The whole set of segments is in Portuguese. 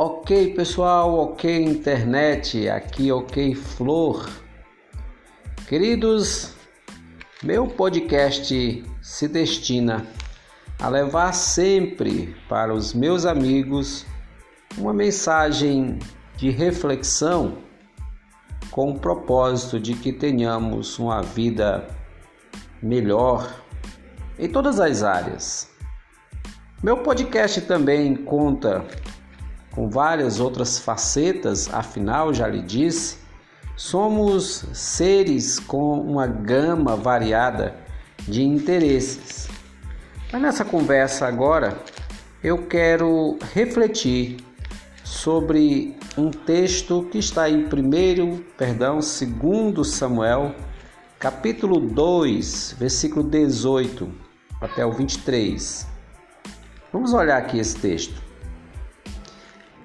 Ok, pessoal, ok, internet, aqui, ok, flor. Queridos, meu podcast se destina a levar sempre para os meus amigos uma mensagem de reflexão com o propósito de que tenhamos uma vida melhor em todas as áreas. Meu podcast também conta com várias outras facetas, afinal, já lhe disse, somos seres com uma gama variada de interesses. Mas nessa conversa agora, eu quero refletir sobre um texto que está em primeiro, perdão, 2 Samuel, capítulo 2, versículo 18 até o 23. Vamos olhar aqui esse texto.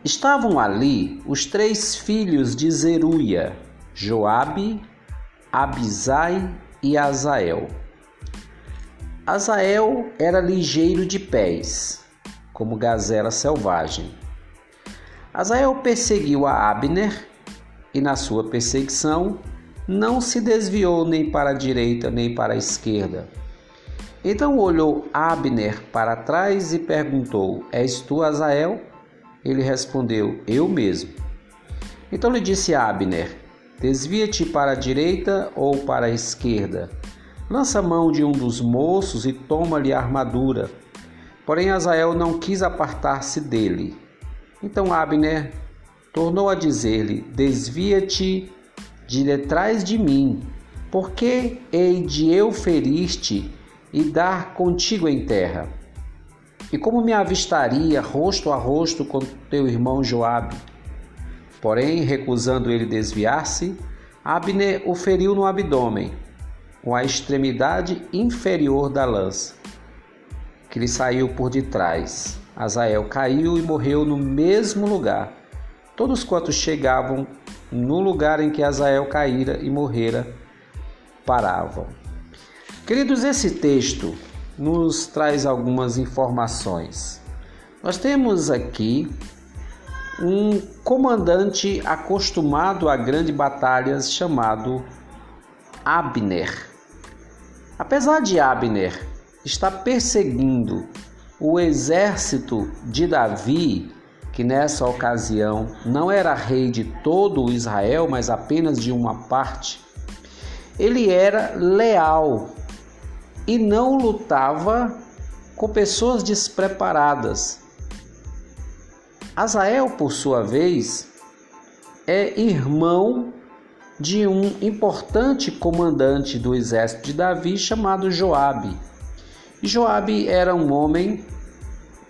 Estavam ali os três filhos de Zeruia, Joabe, Abisai e Azael. Azael era ligeiro de pés, como gazela selvagem. Azael perseguiu a Abner e, na sua perseguição, não se desviou nem para a direita nem para a esquerda. Então olhou Abner para trás e perguntou: És tu Azael? Ele respondeu: Eu mesmo. Então lhe disse Abner: Desvia-te para a direita ou para a esquerda. Lança mão de um dos moços e toma-lhe a armadura. Porém, Azael não quis apartar-se dele. Então Abner tornou a dizer-lhe: Desvia-te de detrás de mim, porque hei de eu ferir-te e dar contigo em terra. E como me avistaria rosto a rosto com teu irmão Joabe? Porém, recusando ele desviar-se, Abner o feriu no abdômen, com a extremidade inferior da lança, que lhe saiu por detrás. Azael caiu e morreu no mesmo lugar. Todos quantos chegavam no lugar em que Azael caíra e morrera, paravam. Queridos, esse texto nos traz algumas informações. Nós temos aqui um comandante acostumado a grandes batalhas chamado Abner. Apesar de Abner estar perseguindo o exército de Davi, que nessa ocasião não era rei de todo Israel, mas apenas de uma parte, ele era leal e não lutava com pessoas despreparadas. Azael, por sua vez, é irmão de um importante comandante do exército de Davi chamado Joabe. Joabe era um homem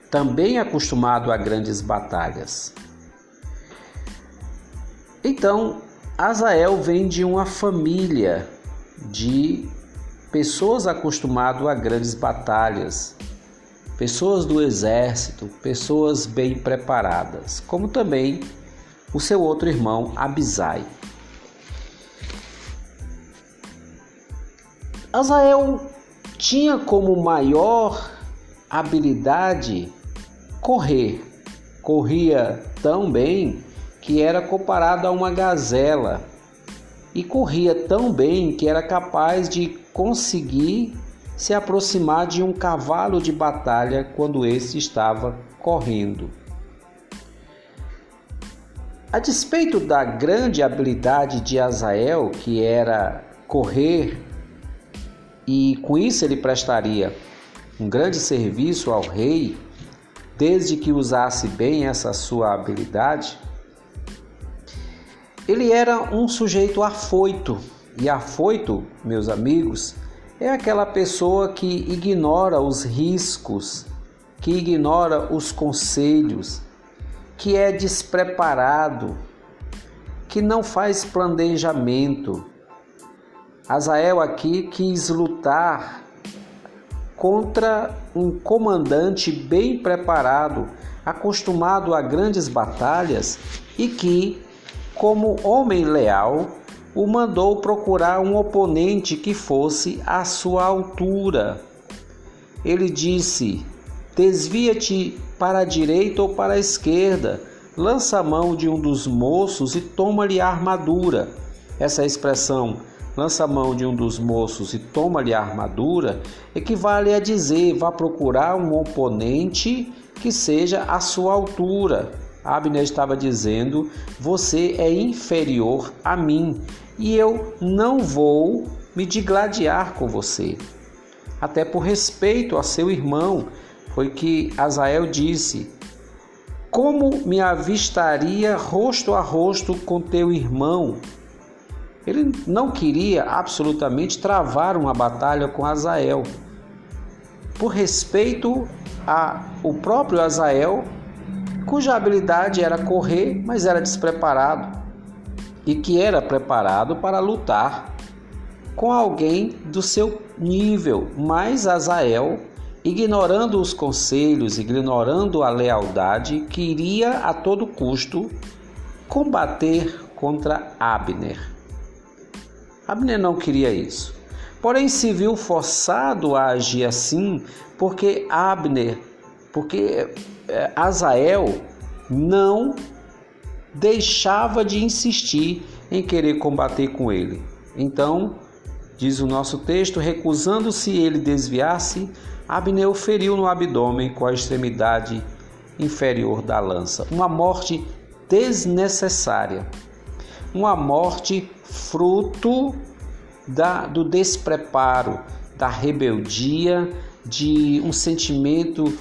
também acostumado a grandes batalhas. Então, Azael vem de uma família de pessoas acostumadas a grandes batalhas, pessoas do exército, pessoas bem preparadas, como também o seu outro irmão Abisai. Azael tinha como maior habilidade correr. Corria tão bem que era comparado a uma gazela e corria tão bem que era capaz de conseguir se aproximar de um cavalo de batalha quando esse estava correndo. A despeito da grande habilidade de Azael, que era correr, e com isso ele prestaria um grande serviço ao rei, desde que usasse bem essa sua habilidade, ele era um sujeito afoito e afoito, meus amigos, é aquela pessoa que ignora os riscos, que ignora os conselhos, que é despreparado, que não faz planejamento. Azael aqui quis lutar contra um comandante bem preparado, acostumado a grandes batalhas e que, como homem leal, o mandou procurar um oponente que fosse à sua altura. Ele disse: Desvia-te para a direita ou para a esquerda, lança a mão de um dos moços e toma-lhe a armadura. Essa expressão, lança a mão de um dos moços e toma-lhe a armadura, equivale a dizer: vá procurar um oponente que seja à sua altura. Abner estava dizendo: você é inferior a mim e eu não vou me digladiar com você. Até por respeito a seu irmão, foi que Azael disse: como me avistaria rosto a rosto com teu irmão? Ele não queria absolutamente travar uma batalha com Azael. Por respeito ao próprio Azael, cuja habilidade era correr, mas era despreparado, e que era preparado para lutar com alguém do seu nível, mas Azael ignorando os conselhos, ignorando a lealdade, queria a todo custo combater contra Abner. Abner não queria isso. Porém, se viu forçado a agir assim porque Abner, porque eh, Azael não deixava de insistir em querer combater com ele. Então, diz o nosso texto, recusando-se ele desviar-se, Abner o feriu no abdômen com a extremidade inferior da lança. Uma morte desnecessária. Uma morte fruto da, do despreparo, da rebeldia, de um sentimento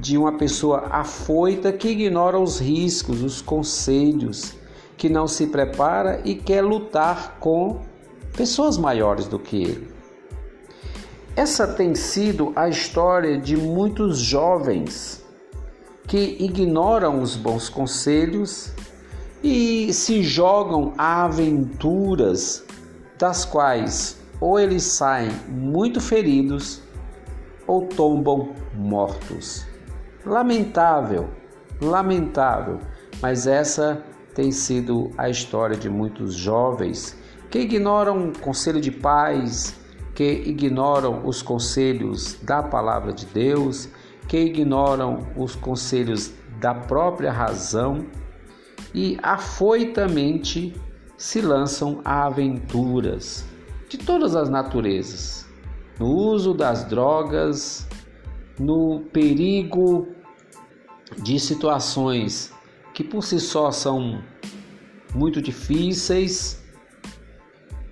de uma pessoa afoita que ignora os riscos, os conselhos, que não se prepara e quer lutar com pessoas maiores do que ele. Essa tem sido a história de muitos jovens que ignoram os bons conselhos e se jogam a aventuras das quais ou eles saem muito feridos ou tombam mortos. Lamentável, lamentável, mas essa tem sido a história de muitos jovens que ignoram o conselho de pais, que ignoram os conselhos da palavra de Deus, que ignoram os conselhos da própria razão e afoitamente se lançam a aventuras de todas as naturezas, no uso das drogas, no perigo de situações que por si só são muito difíceis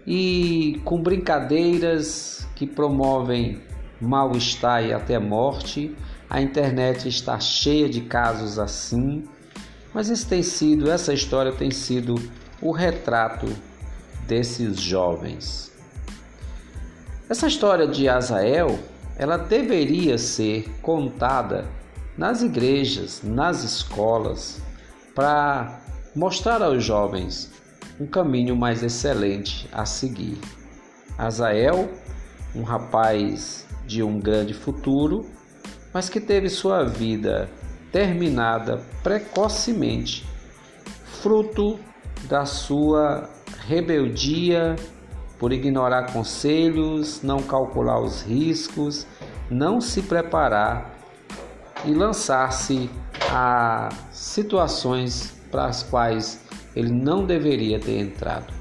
e com brincadeiras que promovem mal-estar e até morte. A internet está cheia de casos assim, mas esse tem sido, essa história tem sido o retrato desses jovens. Essa história de Azael, ela deveria ser contada nas igrejas, nas escolas, para mostrar aos jovens um caminho mais excelente a seguir. Azael, um rapaz de um grande futuro, mas que teve sua vida terminada precocemente, fruto da sua rebeldia por ignorar conselhos, não calcular os riscos, não se preparar e lançar-se a situações para as quais ele não deveria ter entrado.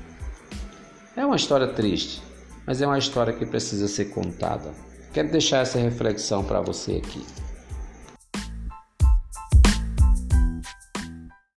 É uma história triste, mas é uma história que precisa ser contada. Quero deixar essa reflexão para você aqui.